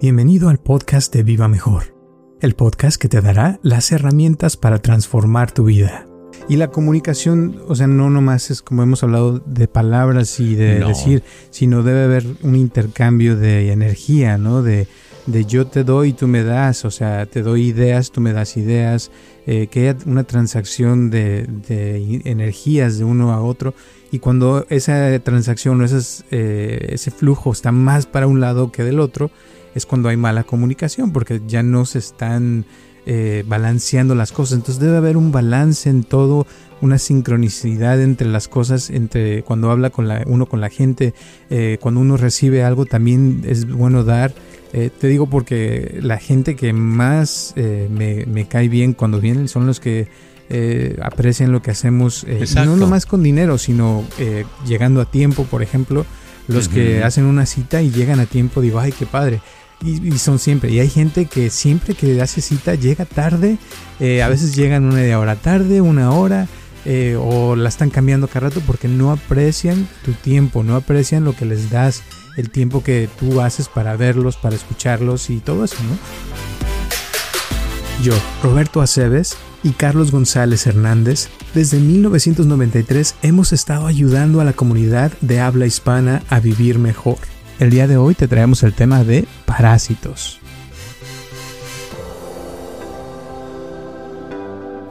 Bienvenido al podcast de Viva Mejor, el podcast que te dará las herramientas para transformar tu vida. Y la comunicación, o sea, no nomás es como hemos hablado de palabras y de No. decir, sino debe haber un intercambio de energía, ¿no? De, de yo te doy y tú me das, o sea, te doy ideas, tú me das ideas, eh, que haya una transacción de, de energías de uno a otro. Y cuando esa transacción o esas, eh, ese flujo está más para un lado que del otro, es cuando hay mala comunicación, porque ya no se están eh, balanceando las cosas. Entonces debe haber un balance en todo, una sincronicidad entre las cosas, entre cuando habla con la, uno con la gente, eh, cuando uno recibe algo, también es bueno dar. Eh, te digo porque la gente que más me, me cae bien cuando vienen son los que aprecian lo que hacemos, no nomás con dinero, sino eh, llegando a tiempo, por ejemplo. Los que hacen una cita y llegan a tiempo, digo, ay, qué padre. Y, y son siempre. Y hay gente que siempre que hace cita llega tarde. eh, a veces llegan una media hora tarde, una hora. eh, o la están cambiando cada rato porque no aprecian tu tiempo, no aprecian lo que les das, el tiempo que tú haces para verlos, para escucharlos y todo eso, ¿no? Yo, Roberto Aceves y Carlos González Hernández, desde 1993 hemos estado ayudando a la comunidad de habla hispana a vivir mejor. El día de hoy te traemos el tema de parásitos.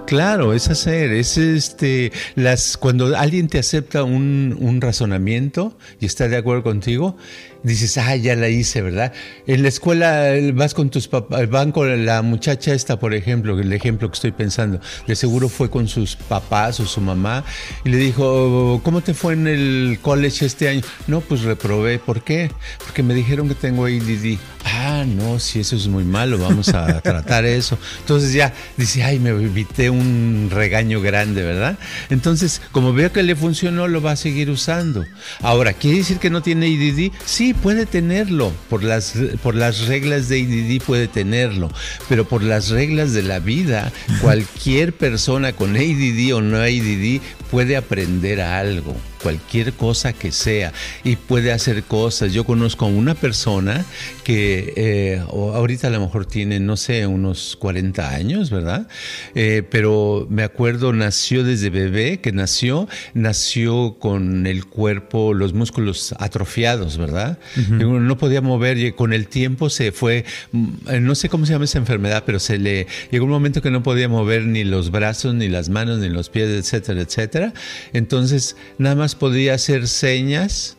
Claro, es hacer, es este, las, cuando alguien te acepta un, un razonamiento y está de acuerdo contigo, dices, ah, ya la hice, ¿verdad? En la escuela eh, vas con tus papás, van con la muchacha esta, por ejemplo, el ejemplo que estoy pensando, de seguro fue con sus papás o su mamá y le dijo, ¿cómo te fue en el college este año? No, pues reprobé, ¿por qué? Porque me dijeron que tengo ADD. Ah, no, si eso es muy malo, vamos a tratar eso. Entonces ya dice, ay, me evité un regaño grande, ¿verdad? Entonces, como veo que le funcionó, lo va a seguir usando. Ahora, ¿quiere decir que no tiene ADD? Sí, puede tenerlo. Por las, por las reglas de ADD puede tenerlo. Pero por las reglas de la vida, cualquier persona con ADD o no ADD puede aprender algo cualquier cosa que sea y puede hacer cosas. Yo conozco a una persona que eh, ahorita a lo mejor tiene, no sé, unos 40 años, ¿verdad? Eh, pero me acuerdo, nació desde bebé, que nació, nació con el cuerpo, los músculos atrofiados, ¿verdad? No podía mover y con el tiempo se fue, mm, eh, no sé cómo se llama esa enfermedad, pero se le llegó un momento que no podía mover ni los brazos, ni las manos, ni los pies, etcétera, etcétera. Entonces, nada más podía hacer señas.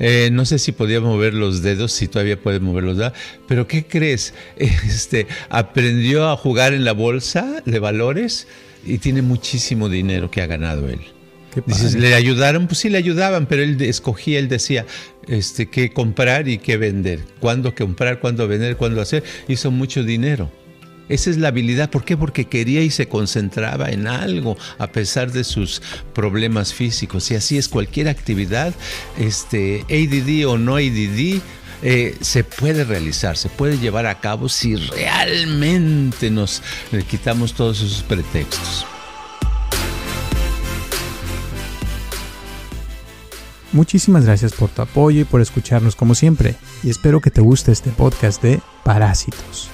Eh, no sé si podía mover los dedos, si todavía puede mover los dedos, pero ¿qué crees? Este, aprendió a jugar en la bolsa de valores y tiene muchísimo dinero que ha ganado él. Qué Dices. ¿le ayudaron? Pues sí, le ayudaban, pero él escogía, él decía este, qué comprar y qué vender, cuándo comprar, cuándo vender, cuándo hacer. Hizo mucho dinero. Esa es la habilidad. ¿Por qué? Porque quería y se concentraba en algo a pesar de sus problemas físicos. Y así es cualquier actividad, este, ADD o no ADD, eh, se puede realizar, se puede llevar a cabo si realmente nos quitamos todos esos pretextos. Muchísimas gracias por tu apoyo y por escucharnos como siempre. Y espero que te guste este podcast de Parásitos.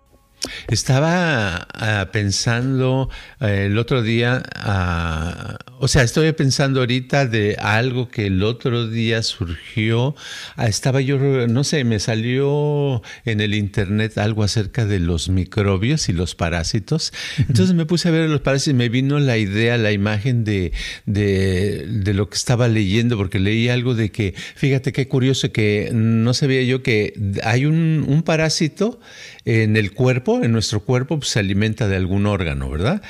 Estaba ah, pensando eh, el otro día, ah, O sea, estoy pensando ahorita de algo que el otro día surgió. Ah, estaba yo, no sé, me salió en el internet algo acerca de los microbios y los parásitos. Entonces me puse a ver los parásitos y me vino la idea, la imagen de, de, de lo que estaba leyendo, porque leí algo de que, fíjate qué curioso que no sabía yo que hay un, un parásito en el cuerpo, en nuestro cuerpo, pues, se alimenta de algún órgano, ¿verdad?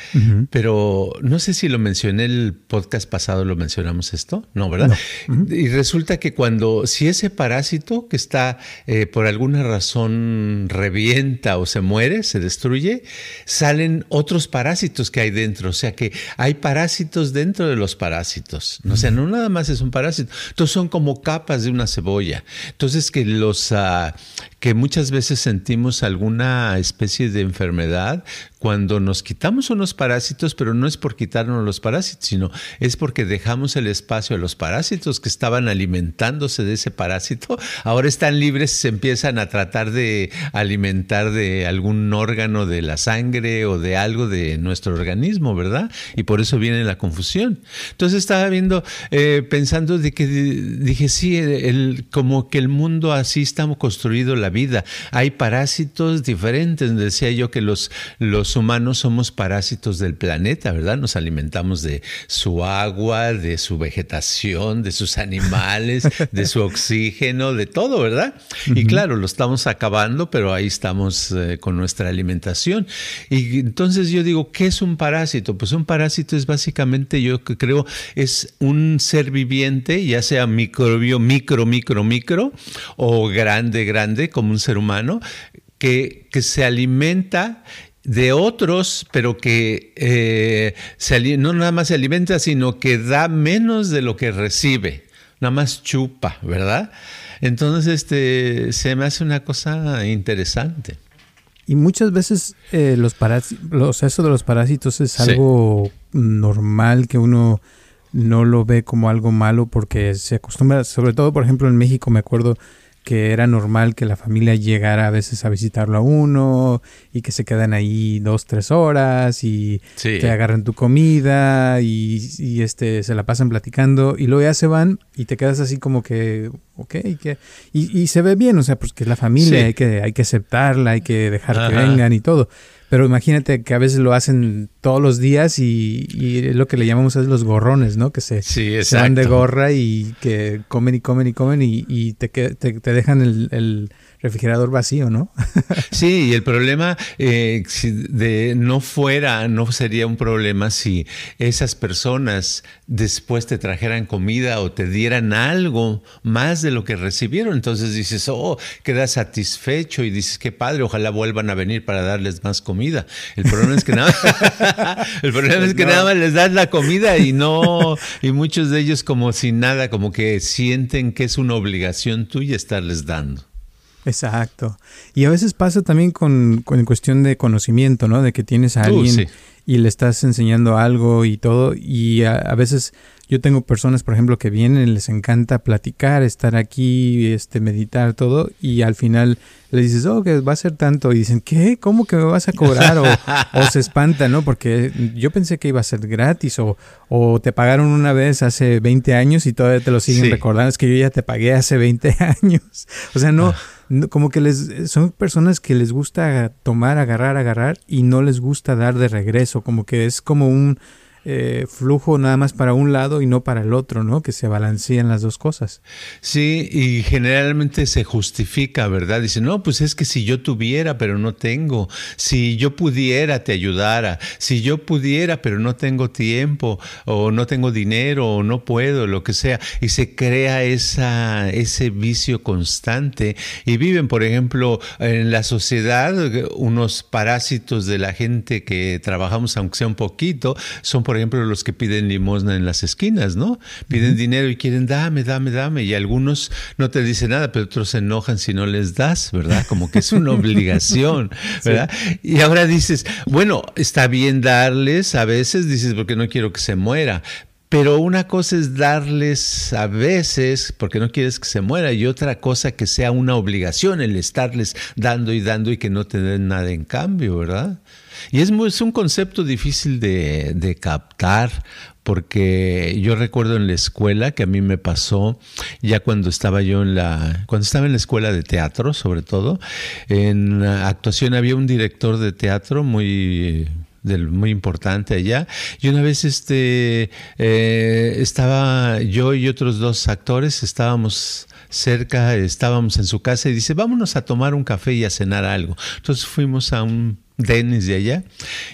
Pero no sé si lo mencioné el podcast pasado, lo mencionamos esto, ¿no, verdad? Y resulta que cuando, si ese parásito que está eh, por alguna razón revienta o se muere, se destruye, salen otros parásitos que hay dentro, o sea que hay parásitos dentro de los parásitos, o sea, no nada más es un parásito, entonces son como capas de una cebolla, entonces que los, uh, que muchas veces sentimos alguna especie de enfermedad cuando nos quitamos unos parásitos, pero no es por quitarnos los parásitos, sino es porque dejamos el espacio a los parásitos que estaban alimentándose de ese parásito, ahora están libres y se empiezan a tratar de alimentar de algún órgano de la sangre o de algo de nuestro organismo, ¿verdad? Y por eso viene la confusión. Entonces estaba viendo, eh, pensando de que dije, sí, el, como que el mundo así estamos construido la vida. Hay parásitos diferentes, decía yo que los, los humanos somos parásitos del planeta, ¿verdad? Nos alimentamos de su agua, de su vegetación, de sus animales, de su oxígeno, de todo, ¿verdad? Y claro, lo estamos acabando, pero ahí estamos eh, con nuestra alimentación. Y entonces yo digo, ¿qué es un parásito? Pues un parásito es básicamente, yo creo, es un ser viviente, ya sea microbio, micro, micro, micro, o grande, grande, como un ser humano, que, que se alimenta de otros, pero que eh, no nada más se alimenta, sino que da menos de lo que recibe, nada más chupa, ¿verdad? Entonces, este, se me hace una cosa interesante. Y muchas veces eh, los parásitos, eso de los parásitos es algo normal que uno no lo ve como algo malo porque se acostumbra, sobre todo por ejemplo en México me acuerdo que era normal que la familia llegara a veces a visitarlo a uno y que se quedan ahí dos, tres horas y te agarran tu comida y, este se la pasan platicando y luego ya se van y te quedas así como que, ok, que, y, se ve bien, o sea, pues que es la familia, hay, que, hay que aceptarla, hay que dejar que vengan y todo. Pero imagínate que a veces lo hacen todos los días y, y lo que le llamamos es los gorrones, ¿no? Que se, se dan de gorra y que comen y comen y comen y, y te, te, te, dejan el, el refrigerador vacío, ¿no? sí, y el problema eh, de no fuera, no sería un problema si esas personas después te trajeran comida o te dieran algo más de lo que recibieron. Entonces dices, oh, quedas satisfecho y dices, qué padre, ojalá vuelvan a venir para darles más comida. El problema es que nada, el problema es que nada más les das la comida y no, y muchos de ellos como sin nada, como que sienten que es una obligación tuya estarles dando. Exacto. Y a veces pasa también con, con cuestión de conocimiento, ¿no? De que tienes a alguien y le estás enseñando algo y todo. Y a, veces yo tengo personas, por ejemplo, que vienen, les encanta platicar, estar aquí, este, meditar, todo. Y al final le dices, oh, que va a ser tanto. Y dicen, ¿qué? ¿Cómo que me vas a cobrar? O, o se espanta, ¿no? Porque yo pensé que iba a ser gratis. O, o te pagaron una vez hace 20 años y todavía te lo siguen recordando. Es que yo ya te pagué hace 20 años. O sea, no. Como que les son personas que les gusta tomar, agarrar, agarrar y no les gusta dar de regreso, como que es como un eh, flujo nada más para un lado y no para el otro, ¿no? Que se balancean las dos cosas. Sí, y generalmente se justifica, ¿verdad? Dice, no, pues es que si yo tuviera, pero no tengo, si yo pudiera, te ayudara, si yo pudiera, pero no tengo tiempo, o no tengo dinero, o no puedo, lo que sea, y se crea esa, ese vicio constante y viven, por ejemplo, en la sociedad, unos parásitos de la gente que trabajamos, aunque sea un poquito, son por ejemplo, los que piden limosna en las esquinas, ¿no? Piden dinero y quieren, dame, dame, dame. Y algunos no te dicen nada, pero otros se enojan si no les das, ¿verdad? Como que es una obligación, ¿verdad? Y ahora dices, bueno, está bien darles, a veces dices, porque no quiero que se muera, pero una cosa es darles a veces, porque no quieres que se muera, y otra cosa que sea una obligación el estarles dando y dando y que no te den nada en cambio, ¿verdad? Y es, es un concepto difícil de, de captar porque yo recuerdo en la escuela que a mí me pasó ya cuando estaba yo en la cuando estaba en la escuela de teatro sobre todo en actuación había un director de teatro muy del, muy importante allá. Y una vez este, eh, estaba yo y otros dos actores, estábamos cerca, estábamos en su casa y dice, vámonos a tomar un café y a cenar algo. Entonces fuimos a un Denis de allá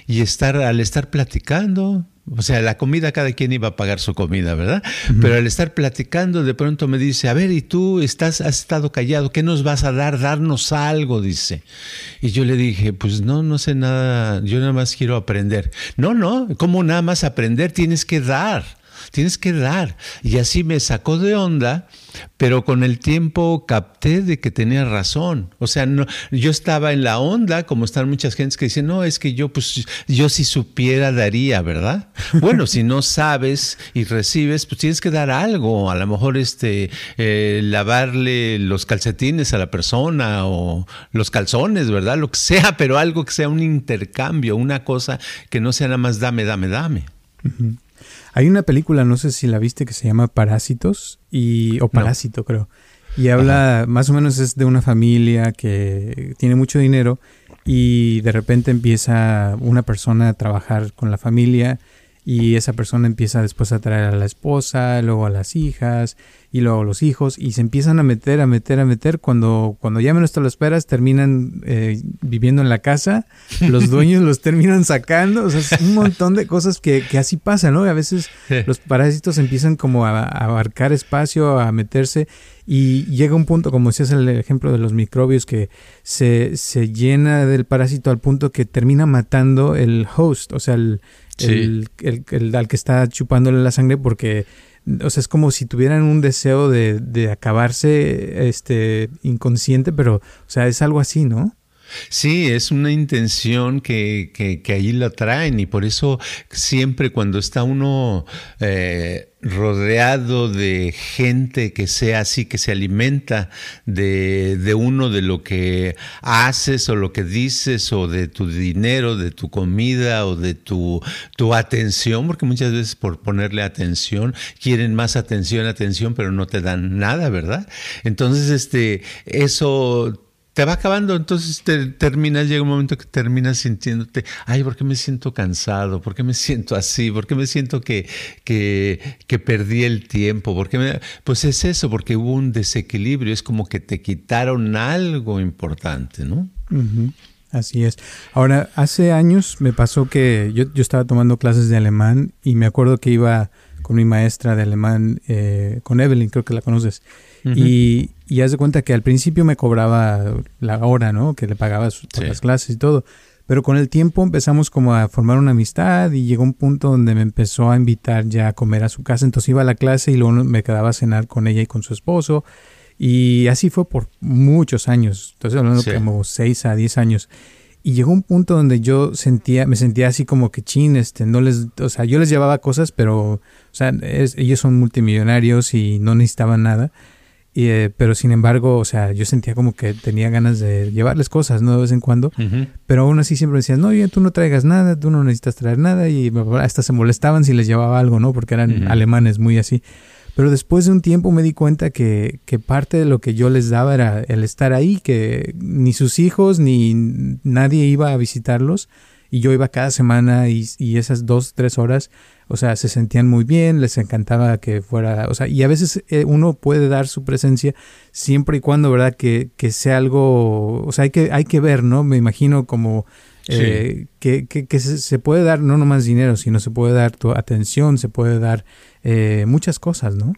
y estar, al estar platicando, o sea, la comida, cada quien iba a pagar su comida, ¿verdad? Pero al estar platicando, de pronto me dice, a ver, ¿y tú estás, has estado callado? ¿Qué nos vas a dar? Darnos algo, dice. Y yo le dije, pues no, no sé nada, yo nada más quiero aprender. No, no, ¿cómo nada más aprender? Tienes que dar tienes que dar. Y así me sacó de onda, pero con el tiempo capté de que tenía razón. O sea, no, yo estaba en la onda, como están muchas gentes que dicen, no, es que yo, pues, yo si supiera daría, ¿verdad? Bueno, si no sabes y recibes, pues tienes que dar algo. A lo mejor este, eh, lavarle los calcetines a la persona o los calzones, ¿verdad? Lo que sea, pero algo que sea un intercambio, una cosa que no sea nada más dame, dame, dame. Hay una película, no sé si la viste, que se llama Parásitos, y, o Parásito creo. Y habla, más o menos es de una familia que tiene mucho dinero y de repente empieza una persona a trabajar con la familia y esa persona empieza después a traer a la esposa, luego a las hijas y luego los hijos y se empiezan a meter, a meter, a meter. Cuando, cuando ya menos te lo esperas, terminan eh, viviendo en la casa, los dueños los terminan sacando, o sea, es un montón de cosas que, que así pasa, ¿no? a veces los parásitos empiezan como a, a, abarcar espacio, a meterse y llega un punto, como decías el ejemplo de los microbios, que se, se llena del parásito al punto que termina matando el host, o sea, el el, el, al que está chupándole la sangre porque o sea, es como si tuvieran un deseo de, de acabarse este inconsciente, pero, o sea, es algo así, ¿no? Sí, es una intención que, que, allí la traen y por eso siempre cuando está uno eh, rodeado de gente que sea así, que se alimenta de, de, uno, de lo que haces o lo que dices o de tu dinero, de tu comida o de tu, tu atención, porque muchas veces por ponerle atención quieren más atención, atención, pero no te dan nada, ¿verdad? Entonces, este, eso te va acabando, entonces te terminas, llega un momento que terminas sintiéndote, ay, ¿por qué me siento cansado? ¿Por qué me siento así? ¿Por qué me siento que, que, que perdí el tiempo? ¿Por me... Pues es eso, porque hubo un desequilibrio, es como que te quitaron algo importante, ¿no? Así es. Ahora, hace años me pasó que yo, yo, estaba tomando clases de alemán y me acuerdo que iba con mi maestra de alemán, eh, con Evelyn, creo que la conoces. Y, y haz de cuenta que al principio me cobraba la hora, ¿no? Que le pagaba por las clases y todo. Pero con el tiempo empezamos como a formar una amistad y llegó un punto donde me empezó a invitar ya a comer a su casa. Entonces iba a la clase y luego me quedaba a cenar con ella y con su esposo. Y así fue por muchos años. Entonces hablando como 6 a 10 años. Y llegó un punto donde yo sentía, me sentía así como que chin, este, no les, o sea, yo les llevaba cosas, pero, o sea, ellos son multimillonarios y no necesitaban nada eh, pero sin embargo, o sea, yo sentía como que tenía ganas de llevarles cosas, ¿no? De vez en cuando. Pero aún así siempre me decían, no, tú no traigas nada, tú no necesitas traer nada. Y hasta se molestaban si les llevaba algo, ¿no? Porque eran alemanes muy así. Pero después de un tiempo me di cuenta que, que, parte de lo que yo les daba era el estar ahí, que ni sus hijos ni nadie iba a visitarlos. Y yo iba cada semana y, y esas dos, tres horas o sea, se sentían muy bien, les encantaba que fuera, o sea, y a veces eh, uno puede dar su presencia siempre y cuando, ¿verdad? Que, que sea algo, o sea, hay que, hay que ver, ¿no? Me imagino como eh, que, que, que se, puede dar no nomás dinero, sino se puede dar tu atención, se puede dar eh, muchas cosas, ¿no?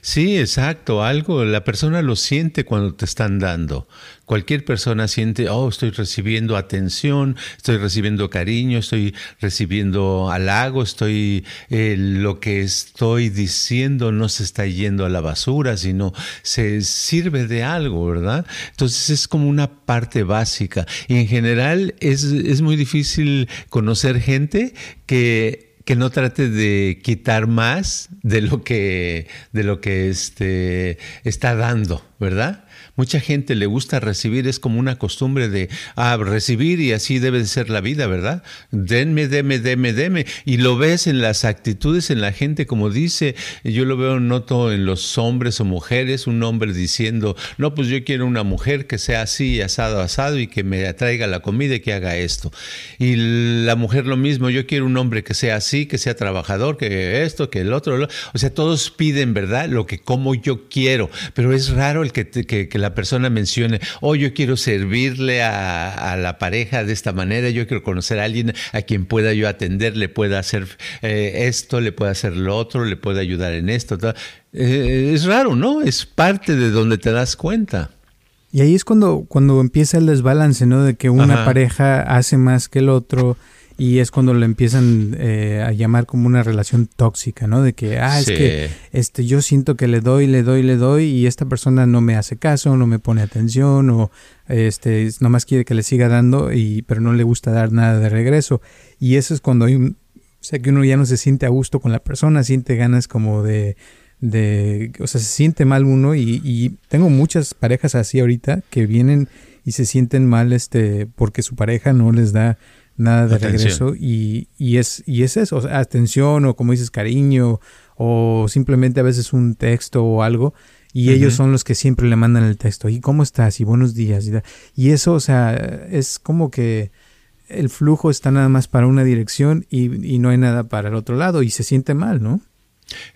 Sí, exacto, algo, la persona lo siente cuando te están dando. Cualquier persona siente, oh, estoy recibiendo atención, estoy recibiendo cariño, estoy recibiendo halago, estoy, eh, lo que estoy diciendo no se está yendo a la basura, sino se sirve de algo, ¿verdad? Entonces es como una parte básica. Y en general es, es muy difícil conocer gente que que no trate de quitar más de lo que, de lo que este, está dando, ¿verdad? Mucha gente le gusta recibir, es como una costumbre de ah, recibir y así debe de ser la vida, ¿verdad? Denme, deme, deme, deme. Y lo ves en las actitudes, en la gente, como dice, yo lo veo, noto en los hombres o mujeres, un hombre diciendo, no, pues yo quiero una mujer que sea así, asado, asado y que me traiga la comida y que haga esto. Y la mujer lo mismo, yo quiero un hombre que sea así, que sea trabajador, que esto, que el otro. O sea, todos piden, ¿verdad? Lo que como yo quiero, pero es raro el que, que, que la persona mencione, oh, yo quiero servirle a, la pareja de esta manera, yo quiero conocer a alguien a quien pueda yo atender, le pueda hacer eh, esto, le pueda hacer lo otro, le pueda ayudar en esto. Eh, es raro, ¿no? Es parte de donde te das cuenta. Y ahí es cuando, cuando empieza el desbalance, ¿no? De que una pareja hace más que el otro y es cuando lo empiezan eh, a llamar como una relación tóxica, ¿no? De que, ah, es que este, yo siento que le doy, le doy, le doy y esta persona no me hace caso, no me pone atención o este, nomás quiere que le siga dando, y, pero no le gusta dar nada de regreso. Y eso es cuando hay un, o sea, que uno ya no se siente a gusto con la persona, siente ganas como de, de o sea, se siente mal uno y, y tengo muchas parejas así ahorita que vienen y se sienten mal este porque su pareja no les da nada de regreso y, y, es, y es eso, atención o como dices cariño o simplemente a veces un texto o algo y ellos son los que siempre le mandan el texto y cómo estás y buenos días y, y eso, o sea, es como que el flujo está nada más para una dirección y, y no hay nada para el otro lado y se siente mal, ¿no?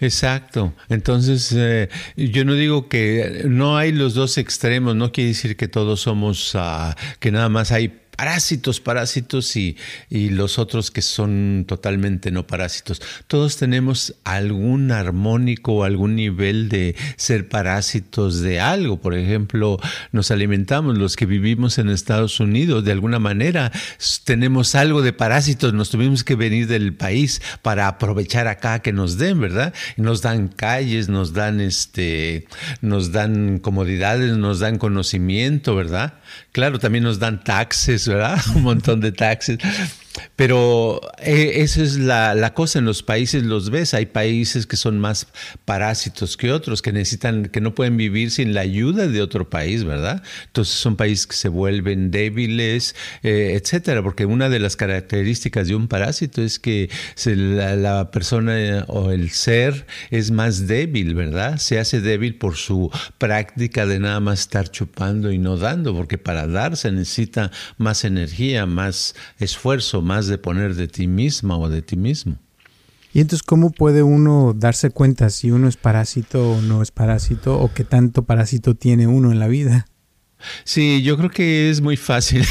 Exacto. Entonces, eh, yo no digo que no hay los dos extremos, no quiere decir que todos somos, uh, que nada más hay parásitos, parásitos y, los otros que son totalmente no parásitos. Todos tenemos algún armónico o algún nivel de ser parásitos de algo. Por ejemplo, nos alimentamos, los que vivimos en Estados Unidos, de alguna manera tenemos algo de parásitos, nos tuvimos que venir del país para aprovechar acá que nos den, ¿verdad? Nos dan calles, nos dan este, nos dan comodidades, nos dan conocimiento, ¿verdad? Claro, también nos dan taxes, ¿verdad? Un montón de taxes. Pero eh, esa es la, cosa en los países, los ves, hay países que son más parásitos que otros, que necesitan, que no pueden vivir sin la ayuda de otro país, ¿verdad? Entonces son países que se vuelven débiles, eh, etcétera, porque una de las características de un parásito es que la, persona eh, o el ser es más débil, ¿verdad? Se hace débil por su práctica de nada más estar chupando y no dando, porque para dar se necesita más energía, más esfuerzo, más de poner de ti misma o de ti mismo. Y entonces, ¿cómo puede uno darse cuenta si uno es parásito o no es parásito o qué tanto parásito tiene uno en la vida? Sí, yo creo que es muy fácil.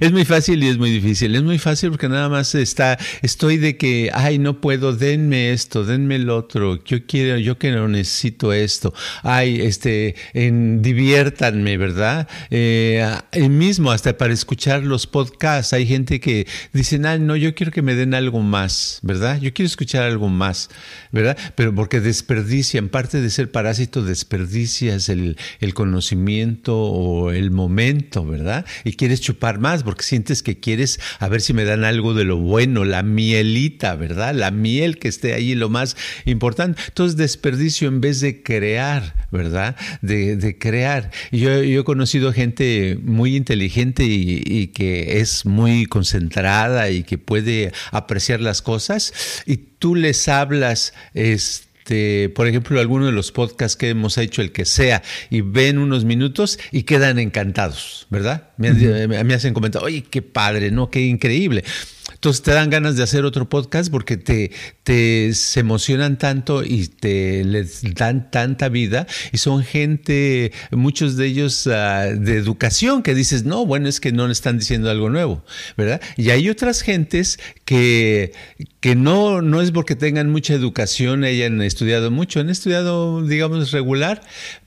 es muy fácil y es muy difícil. Es muy fácil porque nada más está, estoy de que, ay, no puedo, denme esto, denme el otro, yo quiero, yo que no necesito esto. Ay, este, en, diviértanme, ¿verdad? Eh, mismo, hasta para escuchar los podcasts, hay gente que dice, ay, no, yo quiero que me den algo más, ¿verdad? Yo quiero escuchar algo más, ¿verdad? Pero porque desperdician, parte de ser parásito, desperdicias el, el conocimiento conocimiento o el momento, ¿verdad? Y quieres chupar más porque sientes que quieres a ver si me dan algo de lo bueno, la mielita, ¿verdad? La miel que esté ahí, lo más importante. Entonces, desperdicio en vez de crear, ¿verdad? De, crear. yo, he conocido gente muy inteligente y, y que es muy concentrada y que puede apreciar las cosas y tú les hablas, este este, por ejemplo, alguno de los podcasts que hemos hecho, el que sea, y ven unos minutos y quedan encantados, ¿verdad? Me, me hacen comentar, oye, qué padre, ¿no? Qué increíble. Entonces te dan ganas de hacer otro podcast porque te, te se emocionan tanto y te les dan tanta vida y son gente, muchos de ellos ah, de educación que dices, no, bueno, es que no le están diciendo algo nuevo, ¿verdad? Y hay otras gentes que, que no, no es porque tengan mucha educación, hayan estudiado mucho, han estudiado, digamos, regular,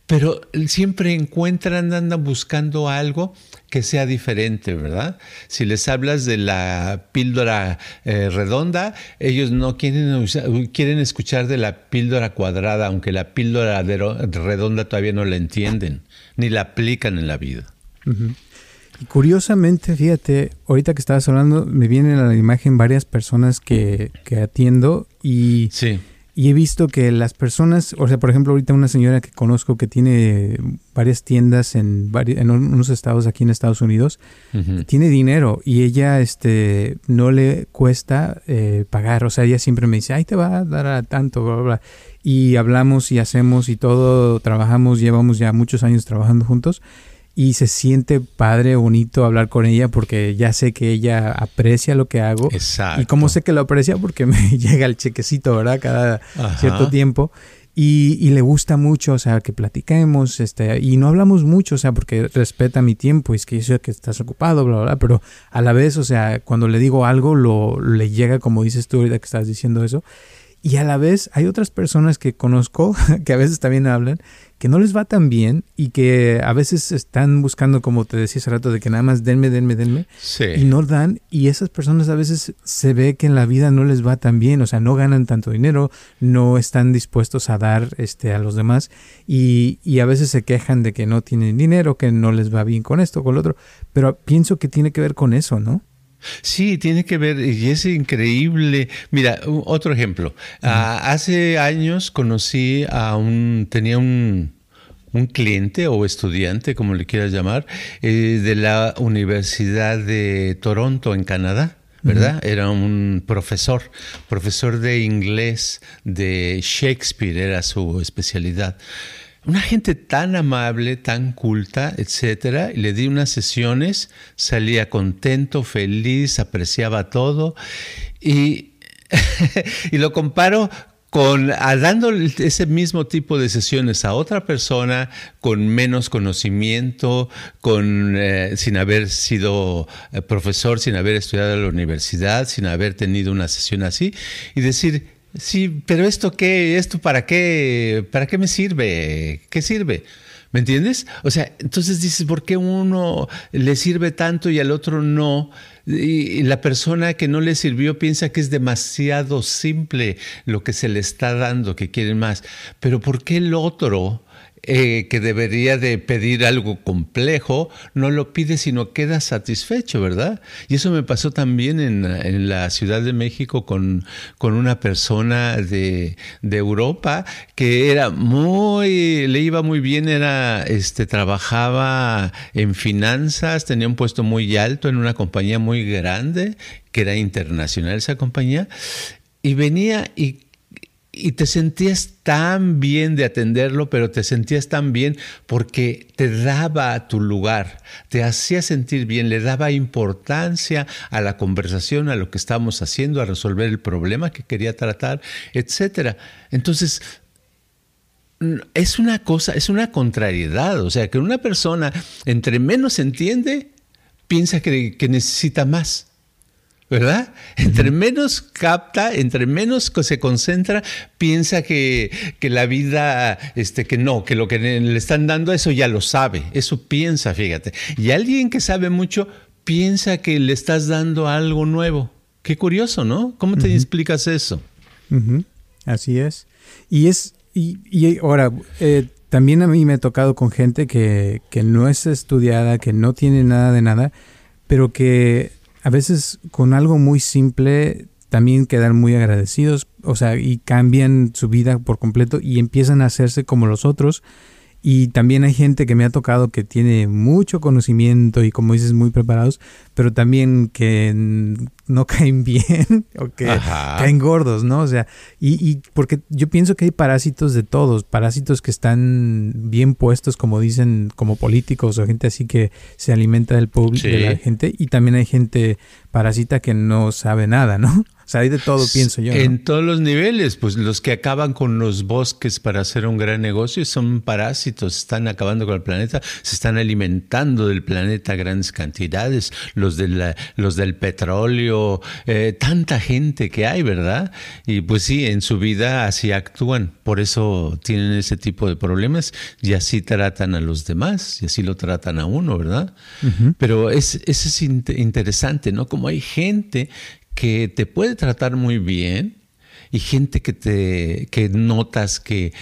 pero siempre encuentran, andan buscando algo que sea diferente, ¿verdad? Si les hablas de la píldora eh, redonda, ellos no quieren, quieren escuchar de la píldora cuadrada, aunque la píldora redonda todavía no la entienden, ni la aplican en la vida. Y curiosamente, fíjate, ahorita que estabas hablando, me vienen a la imagen varias personas que, que atiendo y... Sí Y he visto que las personas, o sea, por ejemplo, ahorita una señora que conozco que tiene varias tiendas en, en unos estados aquí en Estados Unidos, tiene dinero y ella este, no le cuesta eh, pagar. O sea, ella siempre me dice, ay, te va a dar a tanto, bla, bla, bla. Y hablamos y hacemos y todo, trabajamos, llevamos ya muchos años trabajando juntos y se siente padre, bonito hablar con ella porque ya sé que ella aprecia lo que hago. Exacto. Y como sé que lo aprecia porque me llega el chequecito, ¿verdad? Cada cierto tiempo. Y, y, le gusta mucho, o sea, que platiquemos, este, y no hablamos mucho, o sea, porque respeta mi tiempo, y es que yo sé que estás ocupado, bla, bla, bla, pero a la vez, o sea, cuando le digo algo, lo, le llega, como dices tú ahorita que estás diciendo eso, y a la vez hay otras personas que conozco que a veces también hablan que no les va tan bien y que a veces están buscando, como te decía hace rato, de que nada más denme, denme, denme. Y no dan. Y esas personas a veces se ve que en la vida no les va tan bien. O sea, no ganan tanto dinero, no están dispuestos a dar este, a los demás. Y, y a veces se quejan de que no tienen dinero, que no les va bien con esto, con lo otro. Pero pienso que tiene que ver con eso, ¿no? Sí, tiene que ver, y es increíble. Mira, otro ejemplo. Ah, hace años conocí a un, tenía un, un cliente o estudiante, como le quieras llamar, eh, de la Universidad de Toronto, en Canadá. ¿verdad? Era un profesor, profesor de inglés de Shakespeare, era su especialidad. Una gente tan amable, tan culta, etcétera, y le di unas sesiones, salía contento, feliz, apreciaba todo y, y lo comparo con dando ese mismo tipo de sesiones a otra persona con menos conocimiento, con eh, sin haber sido eh, profesor, sin haber estudiado en la universidad, sin haber tenido una sesión así y decir Sí, pero esto qué, esto para qué, para qué me sirve, qué sirve. ¿Me entiendes? O sea, entonces dices, ¿por qué uno le sirve tanto y al otro no? Y la persona que no le sirvió piensa que es demasiado simple lo que se le está dando, que quieren más. Pero ¿por qué el otro eh, que debería de pedir algo complejo, no lo pide sino queda satisfecho, ¿verdad? Y eso me pasó también en, la Ciudad de México con, con una persona de, de, Europa que era muy, le iba muy bien, era, este, trabajaba en finanzas, tenía un puesto muy alto en una compañía muy grande, que era internacional esa compañía, y venía y y te sentías tan bien de atenderlo, pero te sentías tan bien porque te daba tu lugar, te hacía sentir bien, le daba importancia a la conversación, a lo que estábamos haciendo, a resolver el problema que quería tratar, etcétera. Entonces, es una cosa, es una contrariedad, o sea, que una persona entre menos entiende, piensa que, que necesita más. ¿Verdad? Entre menos capta, entre menos se concentra, piensa que, la vida, este, que no, que lo que le están dando, eso ya lo sabe, eso piensa, fíjate. Y alguien que sabe mucho, piensa que le estás dando algo nuevo. Qué curioso, ¿no? ¿Cómo te explicas eso? Así es. Y es, y, y ahora, eh, también a mí me ha tocado con gente que, que no es estudiada, que no tiene nada de nada, pero que a veces con algo muy simple también quedan muy agradecidos, o sea, y cambian su vida por completo y empiezan a hacerse como los otros y también hay gente que me ha tocado que tiene mucho conocimiento y como dices muy preparados, pero también que no caen bien o que caen gordos, ¿no? O sea, y, y, porque yo pienso que hay parásitos de todos, parásitos que están bien puestos, como dicen, como políticos o gente así que se alimenta del público, de la gente, y también hay gente parásita que no sabe nada, ¿no? O sea, hay de todo, pienso yo. En todos los niveles, pues los que acaban con los bosques para hacer un gran negocio son parásitos, están acabando con el planeta, se están alimentando del planeta grandes cantidades, los, de los del petróleo, eh, tanta gente que hay, ¿verdad? Y pues sí, en su vida así actúan, por eso tienen ese tipo de problemas y así tratan a los demás y así lo tratan a uno, ¿verdad? Pero es, eso es interesante, ¿no? Como hay gente que te puede tratar muy bien y gente que te que notas que,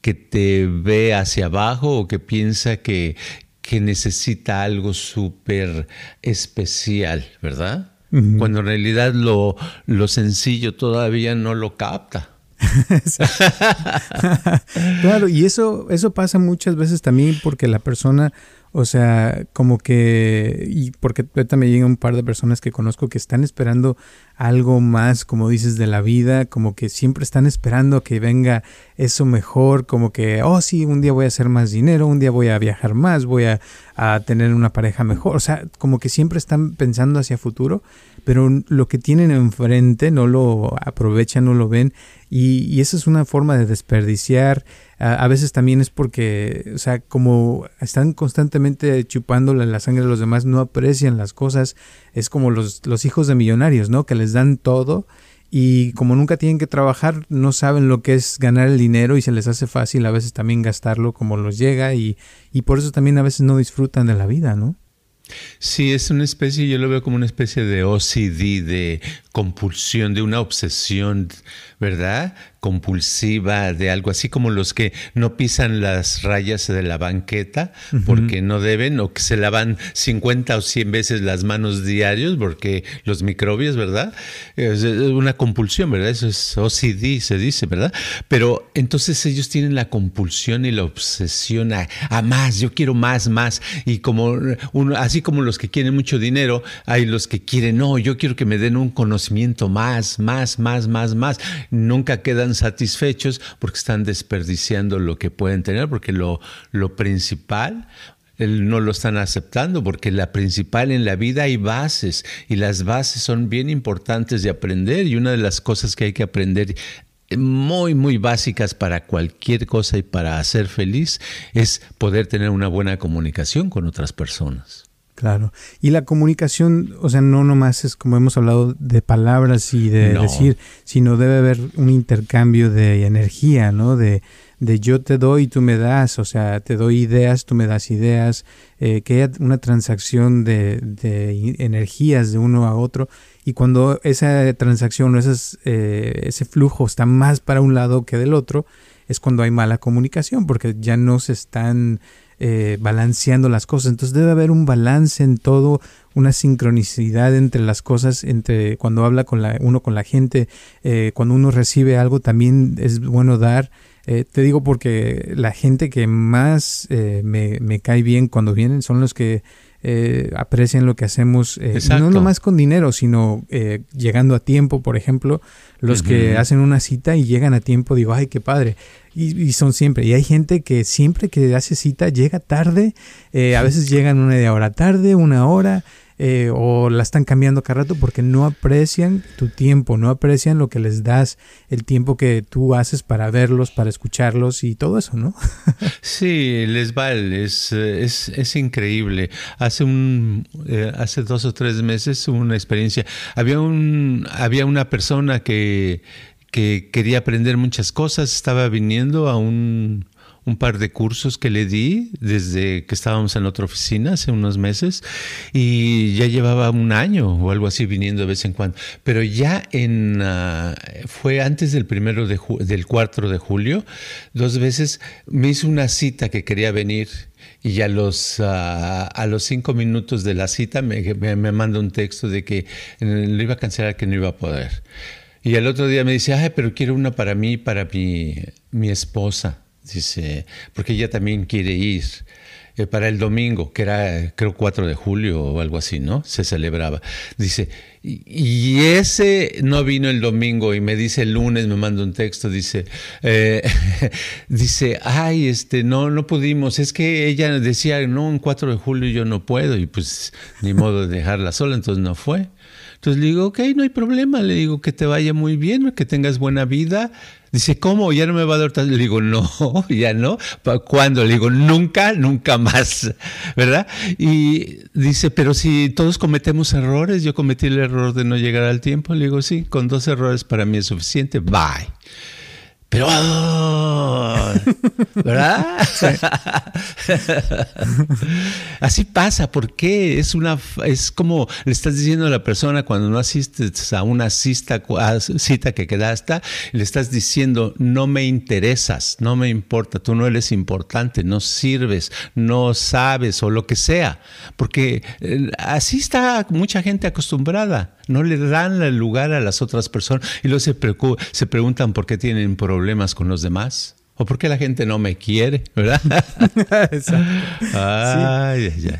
que te ve hacia abajo o que piensa que, que necesita algo súper especial, ¿verdad? Cuando en realidad lo, lo sencillo todavía no lo capta. claro, y eso, eso pasa muchas veces también porque la persona o sea, como que, y porque me llegan un par de personas que conozco que están esperando algo más, como dices, de la vida, como que siempre están esperando que venga eso mejor, como que, oh sí, un día voy a hacer más dinero, un día voy a viajar más, voy a, a tener una pareja mejor, o sea, como que siempre están pensando hacia futuro, pero lo que tienen enfrente no lo aprovechan, no lo ven, y, y esa es una forma de desperdiciar a, veces también es porque, o sea, como están constantemente chupándole la sangre de los demás, no aprecian las cosas. Es como los, los hijos de millonarios, ¿no? Que les dan todo y como nunca tienen que trabajar, no saben lo que es ganar el dinero y se les hace fácil a veces también gastarlo como los llega y, y por eso también a veces no disfrutan de la vida, ¿no? Sí, es una especie, yo lo veo como una especie de OCD, de compulsión, de una obsesión, ¿verdad? compulsiva de algo así como los que no pisan las rayas de la banqueta porque no deben o que se lavan 50 o 100 veces las manos diarios porque los microbios, ¿verdad? Es una compulsión, ¿verdad? Eso es OCD, se dice, ¿verdad? Pero entonces ellos tienen la compulsión y la obsesión a, más, yo quiero más, más. Y como uno, así como los que quieren mucho dinero, hay los que quieren, no, yo quiero que me den un conocimiento más, más, más, más, más. Nunca quedan satisfechos porque están desperdiciando lo que pueden tener, porque lo, lo principal no lo están aceptando porque la principal en la vida hay bases y las bases son bien importantes de aprender y una de las cosas que hay que aprender muy, muy básicas para cualquier cosa y para ser feliz es poder tener una buena comunicación con otras personas. Claro. Y la comunicación, o sea, no nomás es como hemos hablado de palabras y de decir, sino debe haber un intercambio de energía, ¿no? De, de yo te doy y tú me das, o sea, te doy ideas, tú me das ideas, eh, que haya una transacción de, de, energías de uno a otro. Y cuando esa transacción o eh, ese flujo está más para un lado que del otro, es cuando hay mala comunicación, porque ya no se están eh, balanceando las cosas. Entonces debe haber un balance en todo, una sincronicidad entre las cosas, entre cuando habla con la, uno con la gente, eh, cuando uno recibe algo también es bueno dar. Eh, te digo porque la gente que más me, me, cae bien cuando vienen son los que aprecian lo que hacemos, no nomás con dinero, sino llegando a tiempo, por ejemplo, los que hacen una cita y llegan a tiempo, digo, ay, qué padre. Y, son siempre. Y hay gente que siempre que hace cita llega tarde, eh, a veces llegan una media hora tarde, una hora, eh, o la están cambiando cada rato porque no aprecian tu tiempo, no aprecian lo que les das, el tiempo que tú haces para verlos, para escucharlos y todo eso, ¿no? sí, les vale, es, es, es increíble. Hace, un, eh, hace dos o tres meses hubo una experiencia. Había, un, había una persona que que quería aprender muchas cosas, estaba viniendo a un, par de cursos que le di desde que estábamos en otra oficina hace unos meses y ya llevaba un año o algo así viniendo de vez en cuando. Pero ya en ah, fue antes del primero de del 4 de julio, dos veces me hizo una cita que quería venir y a los, ah, a los cinco minutos de la cita me, me, manda un texto de que lo iba a cancelar, que no iba a poder. Y el otro día me dice, ay, pero quiero una para mí, para mi, mi esposa. Dice, porque ella también quiere ir. Eh, para el domingo, que era creo 4 de julio o algo así, ¿no? Se celebraba. Dice, y, ese no vino el domingo y me dice el lunes, me manda un texto, dice, eh, dice, ay, este, no, no pudimos, es que ella decía, no, un 4 de julio yo no puedo y pues ni modo de dejarla sola, entonces no fue. Entonces le digo, ok, no hay problema, le digo que te vaya muy bien, que tengas buena vida. Dice, ¿cómo? ¿Ya no me va a dar Le digo, no, ya no. ¿Cuándo? Le digo, nunca, nunca más, ¿verdad? Y dice, pero si todos cometemos errores, yo cometí el error de no llegar al tiempo. Le digo, sí, con dos errores para mí es suficiente, bye. Pero ¿verdad? Así pasa, ¿por qué? Es una es como le estás diciendo a la persona cuando no asistes a una cita, cita que quedaste, le estás diciendo, "No me interesas, no me importa, tú no eres importante, no sirves, no sabes o lo que sea", porque eh, así está mucha gente acostumbrada. No le dan el lugar a las otras personas y luego se, se preguntan por qué tienen problemas con los demás. ¿O por qué la gente no me quiere? ¿Verdad?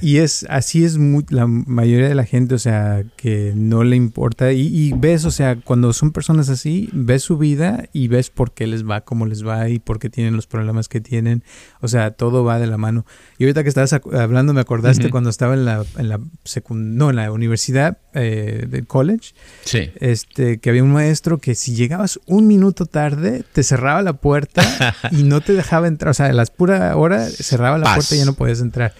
Y es así es la mayoría de la gente, o sea, que no le importa. Y, ves, o sea, cuando son personas así, ves su vida y ves por qué les va, cómo les va y por qué tienen los problemas que tienen. O sea, todo va de la mano. Y ahorita que estabas hablando, me acordaste cuando estaba en la, en la no, en la universidad eh, del college. Sí. Este, que había un maestro que si llegabas un minuto tarde, te cerraba la puerta y no te dejaba entrar. O sea, a las pura hora cerraba la puerta y ya no podías entrar.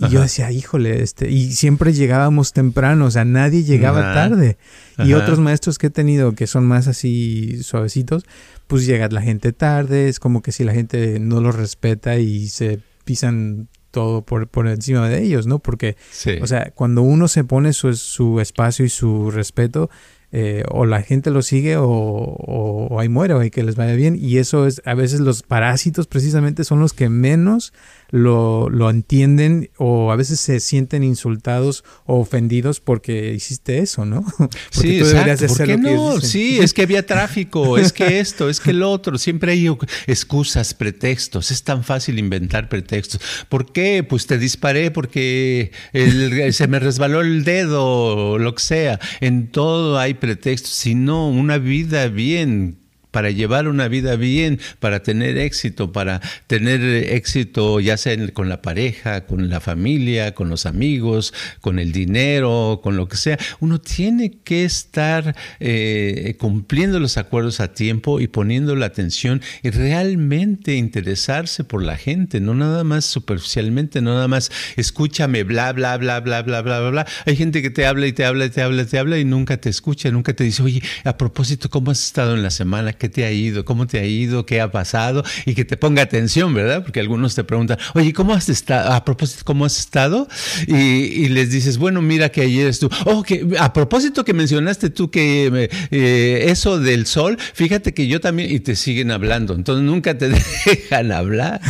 Y yo decía, híjole, este, y siempre llegábamos temprano, o sea, nadie llegaba tarde. Y otros maestros que he tenido que son más así suavecitos, pues llega la gente tarde, es como que si la gente no los respeta y se pisan todo por, por encima de ellos, ¿no? Porque, o sea, cuando uno se pone su, su espacio y su respeto, eh, o la gente lo sigue o, o, ahí muere o hay que les vaya bien. Y eso es, a veces los parásitos precisamente son los que menos lo, lo entienden o a veces se sienten insultados o ofendidos porque hiciste eso, ¿no? sí, exacto. ¿Por qué no? sí, es que había tráfico, es que esto, es que el otro. Siempre hay excusas, pretextos. Es tan fácil inventar pretextos. ¿Por qué? Pues te disparé porque se me resbaló el dedo o lo que sea. En todo hay pretextos. Si no, una vida bien para llevar una vida bien, para tener éxito, para tener éxito ya sea con la pareja, con la familia, con los amigos, con el dinero, con lo que sea, uno tiene que estar eh, cumpliendo los acuerdos a tiempo y poniendo la atención y realmente interesarse por la gente, no nada más superficialmente, no nada más escúchame, bla, bla, bla, bla, bla, bla, bla, bla. Hay gente que te habla y te habla y te habla y te habla y nunca te escucha, nunca te dice, oye, a propósito, ¿cómo has estado en la semana? Qué te ha ido, cómo te ha ido, qué ha pasado y que te ponga atención, ¿verdad? Porque algunos te preguntan, oye, ¿cómo has estado? A propósito, ¿cómo has estado? Y, les dices, bueno, mira que ayer estuvo. Oh, que a propósito que mencionaste tú que eh, eso del sol, fíjate que yo también, y te siguen hablando, entonces nunca te dejan hablar.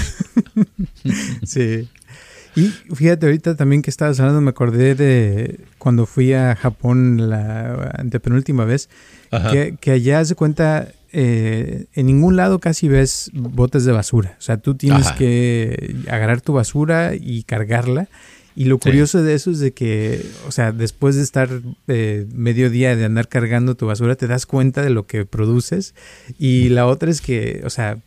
sí. Y fíjate, ahorita también que estabas hablando, me acordé de cuando fui a Japón la antepenúltima vez, que, que, allá se cuenta, eh, en ningún lado casi ves botes de basura. O sea, tú tienes que agarrar tu basura y cargarla. Y lo curioso de eso es de que, o sea, después de estar eh, medio día de andar cargando tu basura, te das cuenta de lo que produces. Y la otra es que, o sea,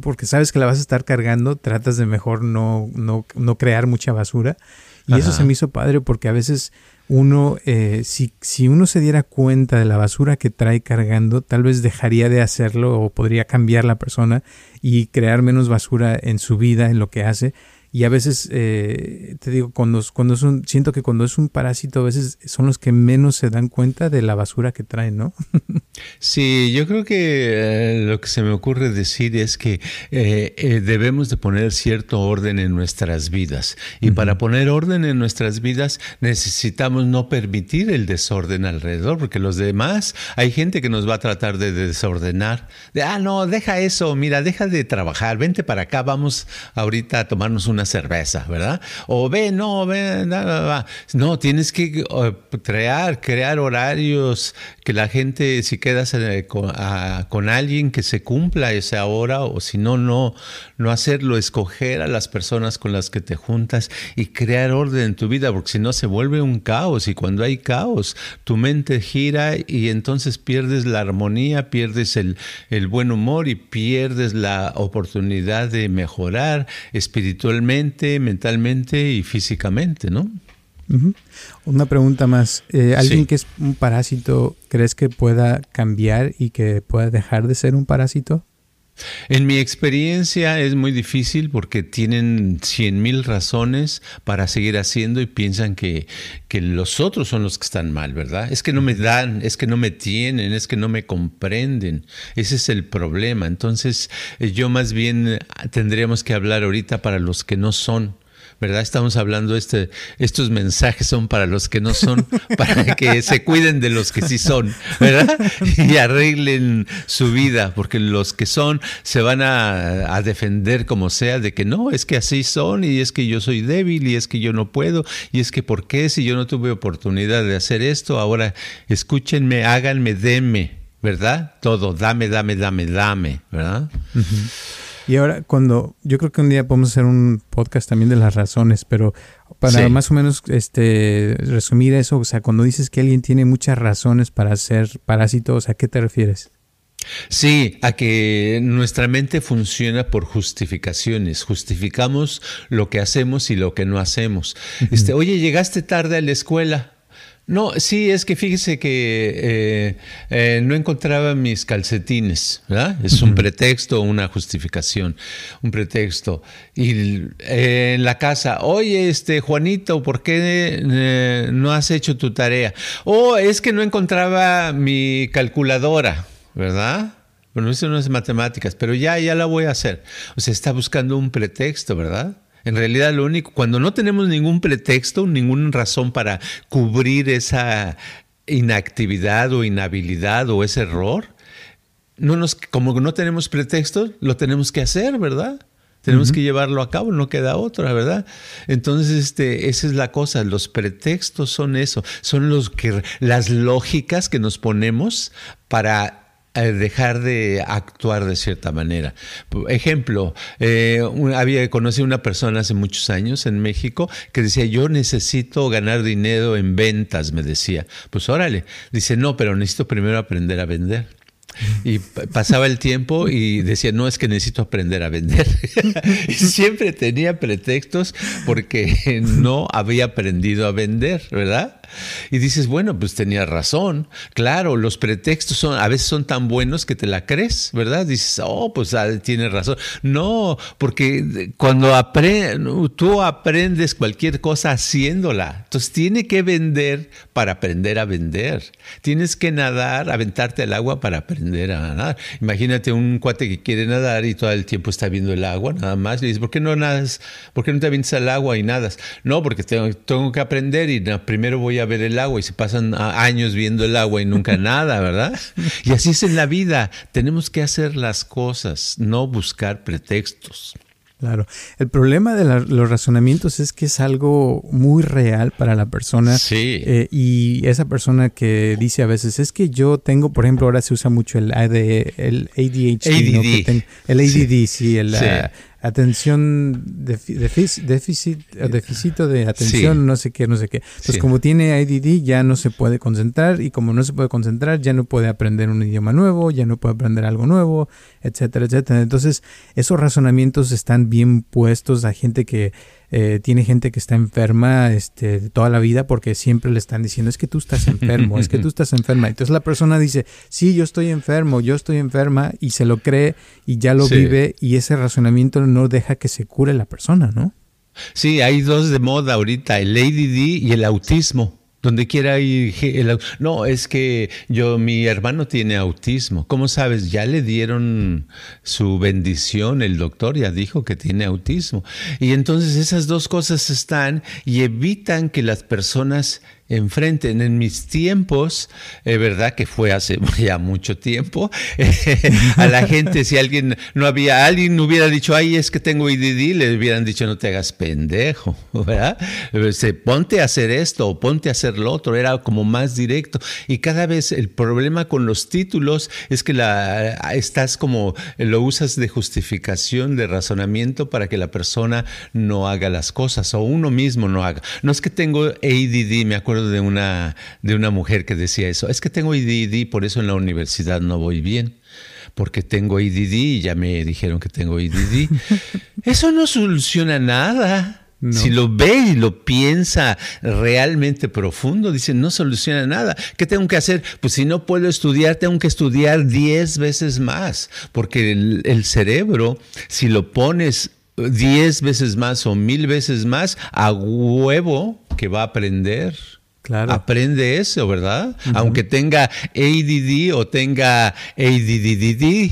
porque sabes que la vas a estar cargando, tratas de mejor no, no, no crear mucha basura. Y eso se me hizo padre porque a veces uno, eh, si, si uno se diera cuenta de la basura que trae cargando, tal vez dejaría de hacerlo o podría cambiar la persona y crear menos basura en su vida, en lo que hace. Y a veces, eh, te digo, cuando, cuando es un, siento que cuando es un parásito, a veces son los que menos se dan cuenta de la basura que traen, ¿no? sí, yo creo que eh, lo que se me ocurre decir es que eh, debemos de poner cierto orden en nuestras vidas. Y para poner orden en nuestras vidas necesitamos no permitir el desorden alrededor, porque los demás, hay gente que nos va a tratar de desordenar. De, ah, no, deja eso, mira, deja de trabajar, vente para acá, vamos ahorita a tomarnos una cerveza, ¿verdad? O ve, no, ve, no, tienes que crear, crear horarios que la gente, si quedas eh, con, alguien, que se cumpla esa hora, o si no, no, no hacerlo, escoger a las personas con las que te juntas y crear orden en tu vida, porque si no se vuelve un caos y cuando hay caos, tu mente gira y entonces pierdes la armonía, pierdes el, el buen humor y pierdes la oportunidad de mejorar espiritualmente mentalmente y físicamente, ¿no? Una pregunta más. Eh, ¿Alguien que es un parásito, crees que pueda cambiar y que pueda dejar de ser un parásito? En mi experiencia es muy difícil porque tienen cien mil razones para seguir haciendo y piensan que, que, los otros son los que están mal, ¿verdad? Es que no me dan, es que no me tienen, es que no me comprenden. Ese es el problema. Entonces eh, yo más bien tendríamos que hablar ahorita para los que no son ¿verdad? Estamos hablando, este, estos mensajes son para los que no son, para que se cuiden de los que sí son, ¿verdad? Y arreglen su vida, porque los que son se van a, a defender como sea de que no, es que así son y es que yo soy débil y es que yo no puedo y es que ¿por qué si yo no tuve oportunidad de hacer esto? Ahora escúchenme, háganme, denme, ¿verdad? Todo, dame, dame, dame, dame, ¿verdad? Y ahora, cuando yo creo que un día podemos hacer un podcast también de las razones, pero para más o menos este resumir eso, o sea, cuando dices que alguien tiene muchas razones para ser parásito, ¿a qué te refieres? Sí, a que nuestra mente funciona por justificaciones. Justificamos lo que hacemos y lo que no hacemos. Este, oye, llegaste tarde a la escuela. No, sí, es que fíjese que eh, eh, no encontraba mis calcetines, ¿verdad? Es un pretexto, una justificación, un pretexto. Y eh, en la casa, oye, este Juanito, ¿por qué no has hecho tu tarea? Oh, es que no encontraba mi calculadora, ¿verdad? Bueno, eso no es matemáticas, pero ya, ya la voy a hacer. O sea, está buscando un pretexto, ¿verdad? En realidad lo único, cuando no tenemos ningún pretexto, ninguna razón para cubrir esa inactividad o inhabilidad o ese error, no nos, como no tenemos pretexto, lo tenemos que hacer, ¿verdad? Tenemos que llevarlo a cabo, no queda otra, ¿verdad? Entonces, este, esa es la cosa. Los pretextos son eso, son los que, las lógicas que nos ponemos para dejar de actuar de cierta manera. Ejemplo, eh, había conocido una persona hace muchos años en México que decía, yo necesito ganar dinero en ventas, me decía. Pues órale, dice, no, pero necesito primero aprender a vender. Y pasaba el tiempo y decía, no, es que necesito aprender a vender. y siempre tenía pretextos porque no había aprendido a vender, ¿verdad? Y dices, bueno, pues tenía razón. Claro, los pretextos son, a veces son tan buenos que te la crees, ¿verdad? Dices, oh, pues ah, tiene razón. No, porque cuando tú aprendes cualquier cosa haciéndola, entonces tiene que vender para aprender a vender. Tienes que nadar, aventarte al agua para aprender a nadar. Imagínate un cuate que quiere nadar y todo el tiempo está viendo el agua, nada más. Le dices, ¿por qué no nadas? ¿Por qué no te avientas al agua y nadas? No, porque tengo, tengo que aprender y primero voy a ver el agua y se pasan años viendo el agua y nunca nada, ¿verdad? Y así es en la vida. Tenemos que hacer las cosas, no buscar pretextos. Claro. El problema de los razonamientos es que es algo muy real para la persona. Sí. Eh, y esa persona que dice a veces, es que yo tengo, por ejemplo, ahora se usa mucho el, AD, el ADHD. ADD. el ADD, sí, el, atención, déficit, déficit de atención, no sé qué, no sé qué. Entonces, como tiene IDD, ya no se puede concentrar y como no se puede concentrar, ya no puede aprender un idioma nuevo, ya no puede aprender algo nuevo, etcétera, etcétera. Entonces, esos razonamientos están bien puestos a gente que eh, tiene gente que está enferma este, toda la vida porque siempre le están diciendo es que tú estás enfermo, es que tú estás enferma. Entonces la persona dice, sí, yo estoy enfermo, yo estoy enferma y se lo cree y ya lo vive y ese razonamiento no deja que se cure la persona, ¿no? Sí, hay dos de moda ahorita, el ADD y el autismo. Donde quiera ir. no, es que yo, mi hermano tiene autismo. ¿Cómo sabes? Ya le dieron su bendición, el doctor ya dijo que tiene autismo. Y entonces esas dos cosas están y evitan que las personas enfrenten. En mis tiempos, es verdad que fue hace ya mucho tiempo, a la gente, si alguien no había, alguien hubiera dicho, ay, es que tengo IDD, le hubieran dicho, no te hagas pendejo, ¿verdad? Ponte a hacer esto o ponte a hacer lo otro, era como más directo. Y cada vez el problema con los títulos es que la, estás como, lo usas de justificación, de razonamiento para que la persona no haga las cosas o uno mismo no haga. No es que tengo ADD, me acuerdo de una, de una mujer que decía eso, es que tengo IDD, por eso en la universidad no voy bien, porque tengo IDD y ya me dijeron que tengo IDD. eso no soluciona nada. Si lo ve y lo piensa realmente profundo, dice, no soluciona nada. ¿Qué tengo que hacer? Pues si no puedo estudiar, tengo que estudiar diez veces más, porque el, el cerebro, si lo pones diez veces más o mil veces más, a huevo que va a aprender. Claro. Aprende eso, ¿verdad? Aunque tenga ADD o tenga ADDD.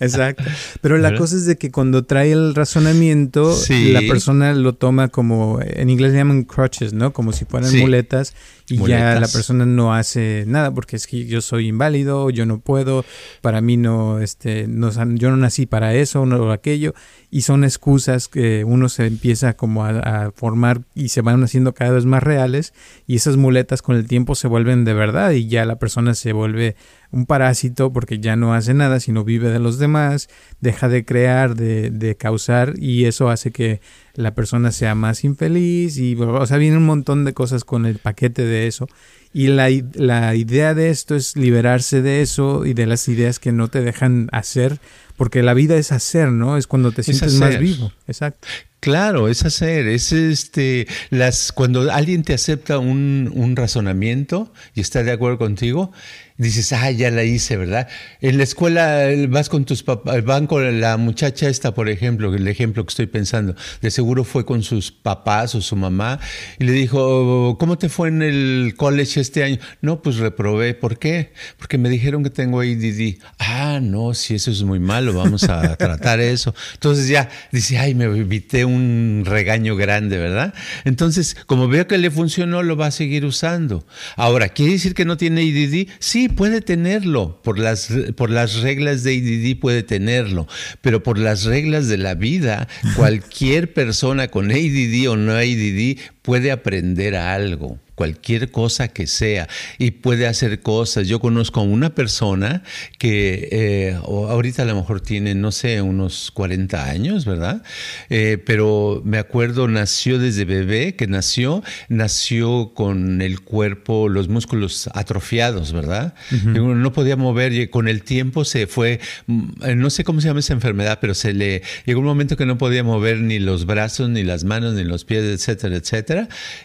Exacto. Pero la cosa es de que cuando trae el razonamiento, la persona lo toma como, en inglés le llaman crutches, ¿no? Como si fueran muletas y ya la persona no hace nada porque es que yo soy inválido, yo no puedo, para mí no, este, no, yo no nací para eso o aquello. Y son excusas que uno se empieza como a, formar y se van haciendo cada vez más reales y esas muletas con el tiempo se vuelven de verdad y ya la persona se vuelve un parásito porque ya no hace nada sino vive de los demás, deja de crear, de, de causar y eso hace que la persona sea más infeliz y, o sea, viene un montón de cosas con el paquete de eso. Y la, la idea de esto es liberarse de eso y de las ideas que no te dejan hacer, porque la vida es hacer, ¿no? Es cuando te sientes más vivo. Exacto. Claro, es hacer, es este, las, cuando alguien te acepta un, un razonamiento y está de acuerdo contigo, dices, ah, ya la hice, ¿verdad? En la escuela vas con tus papás, van con la muchacha esta, por ejemplo, el ejemplo que estoy pensando, de seguro fue con sus papás o su mamá y le dijo, ¿cómo te fue en el college este año? No, pues reprobé. ¿Por qué? Porque me dijeron que tengo ADD. Ah, no, si eso es muy malo, vamos a tratar eso. Entonces ya dice, ay, me evité un regaño grande, ¿verdad? Entonces, como veo que le funcionó, lo va a seguir usando. Ahora, ¿quiere decir que no tiene ADD? Sí, puede tenerlo, por las, por las reglas de ADD puede tenerlo, pero por las reglas de la vida, cualquier persona con ADD o no ADD puede aprender algo cualquier cosa que sea y puede hacer cosas. Yo conozco a una persona que eh, ahorita a lo mejor tiene, no sé, unos 40 años, ¿verdad? Eh, pero me acuerdo, nació desde bebé, que nació, nació con el cuerpo, los músculos atrofiados, ¿verdad? No podía mover y con el tiempo se fue, mm, no sé cómo se llama esa enfermedad, pero se le llegó un momento que no podía mover ni los brazos, ni las manos, ni los pies, etcétera, etcétera.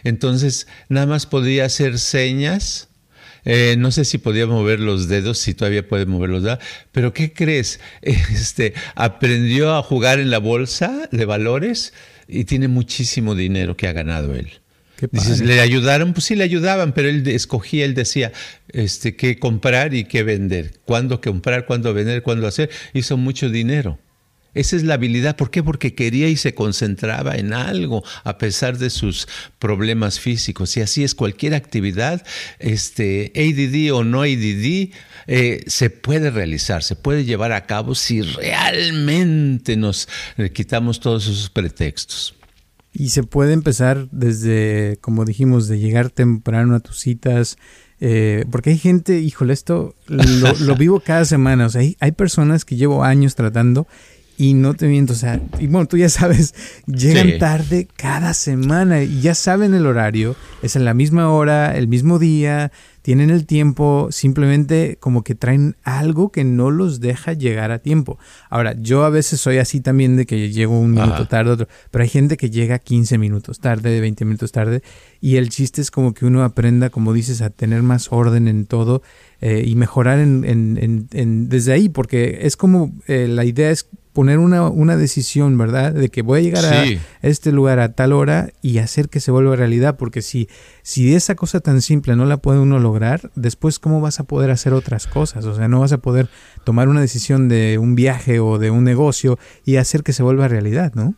Entonces, nada más podía hacer señas. Eh, no sé si podía mover los dedos, si todavía puede mover los dedos, pero ¿qué crees? Este, aprendió a jugar en la bolsa de valores y tiene muchísimo dinero que ha ganado él. Dices, ¿le ayudaron? Pues sí, le ayudaban, pero él escogía, él decía este, qué comprar y qué vender, cuándo comprar, cuándo vender, cuándo hacer. Hizo mucho dinero. Esa es la habilidad. ¿Por qué? Porque quería y se concentraba en algo a pesar de sus problemas físicos. Y así es cualquier actividad, este, ADD o no ADD, eh, se puede realizar, se puede llevar a cabo si realmente nos eh, quitamos todos esos pretextos. Y se puede empezar desde, como dijimos, de llegar temprano a tus citas, eh, porque hay gente, híjole, esto lo, vivo cada semana. O sea, hay, hay, personas que llevo años tratando y no te miento, o sea, y bueno, tú ya sabes, llegan tarde cada semana y ya saben el horario, es en la misma hora, el mismo día, tienen el tiempo, simplemente como que traen algo que no los deja llegar a tiempo. Ahora, yo a veces soy así también de que llego un minuto tarde, otro, pero hay gente que llega 15 minutos tarde, 20 minutos tarde, y el chiste es como que uno aprenda, como dices, a tener más orden en todo eh, y mejorar en, en, en, desde ahí, porque es como eh, la idea es poner una, una, decisión, ¿verdad? De que voy a llegar a este lugar a tal hora y hacer que se vuelva realidad, porque si, si esa cosa tan simple no la puede uno lograr, después cómo vas a poder hacer otras cosas, o sea, no vas a poder tomar una decisión de un viaje o de un negocio y hacer que se vuelva realidad, ¿no?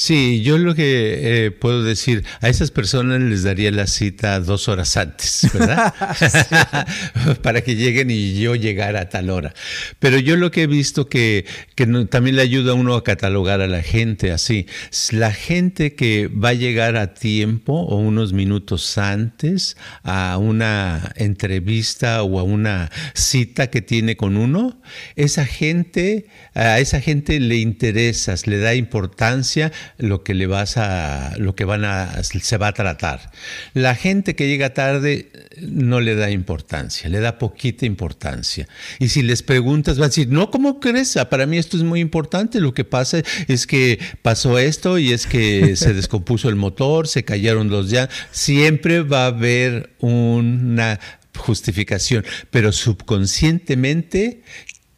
Sí, yo lo que eh, puedo decir, a esas personas les daría la cita dos horas antes, ¿verdad? Para que lleguen y yo llegara a tal hora. Pero yo lo que he visto que, que también le ayuda a uno a catalogar a la gente así. La gente que va a llegar a tiempo o unos minutos antes a una entrevista o a una cita que tiene con uno, esa gente, a esa gente le interesas, le da importancia lo que le vas a, lo que van a, se va a tratar. La gente que llega tarde no le da importancia, le da poquita importancia. Y si les preguntas, va a decir, no, ¿cómo crees? Ah, para mí esto es muy importante. Lo que pasa es que pasó esto y es que se descompuso el motor, se cayeron los ya. Siempre va a haber una justificación, pero subconscientemente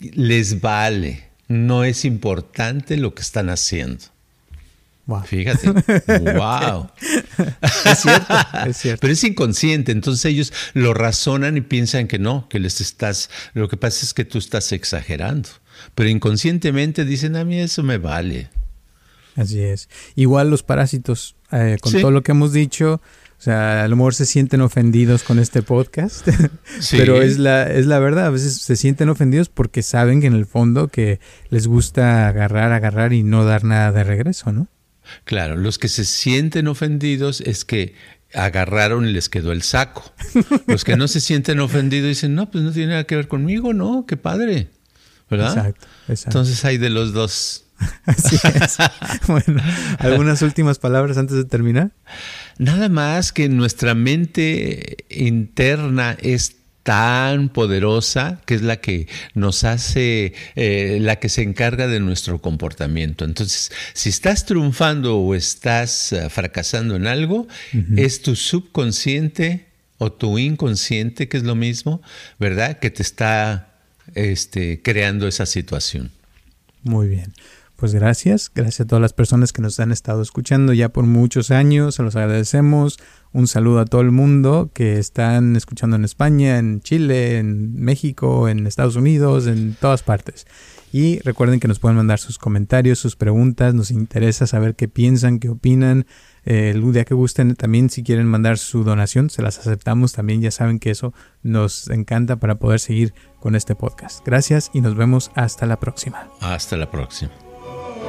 les vale, no es importante lo que están haciendo. Fíjate, wow. es cierto, es cierto. Pero es inconsciente, entonces ellos lo razonan y piensan que no, que les estás, lo que pasa es que tú estás exagerando. Pero inconscientemente dicen, a mí eso me vale. Así es. Igual los parásitos, eh, con todo lo que hemos dicho, o sea, a lo mejor se sienten ofendidos con este podcast, pero es la, es la verdad, a veces se sienten ofendidos porque saben que en el fondo que les gusta agarrar, agarrar y no dar nada de regreso, ¿no? Claro, los que se sienten ofendidos es que agarraron y les quedó el saco. Los que no se sienten ofendidos dicen, no, pues no tiene nada que ver conmigo, ¿no? Qué padre. ¿Verdad? Exacto, exacto. Entonces hay de los dos. Así es. bueno, ¿algunas últimas palabras antes de terminar? Nada más que nuestra mente interna es tan poderosa que es la que nos hace, eh, la que se encarga de nuestro comportamiento. Entonces, si estás triunfando o estás eh, fracasando en algo, es tu subconsciente o tu inconsciente, que es lo mismo, ¿verdad? Que te está este, creando esa situación. Muy bien. Pues gracias, gracias a todas las personas que nos han estado escuchando ya por muchos años, se los agradecemos. Un saludo a todo el mundo que están escuchando en España, en Chile, en México, en Estados Unidos, en todas partes. Y recuerden que nos pueden mandar sus comentarios, sus preguntas, nos interesa saber qué piensan, qué opinan. Eh, el día que gusten, también si quieren mandar su donación, se las aceptamos. También ya saben que eso nos encanta para poder seguir con este podcast. Gracias y nos vemos hasta la próxima. Hasta la próxima.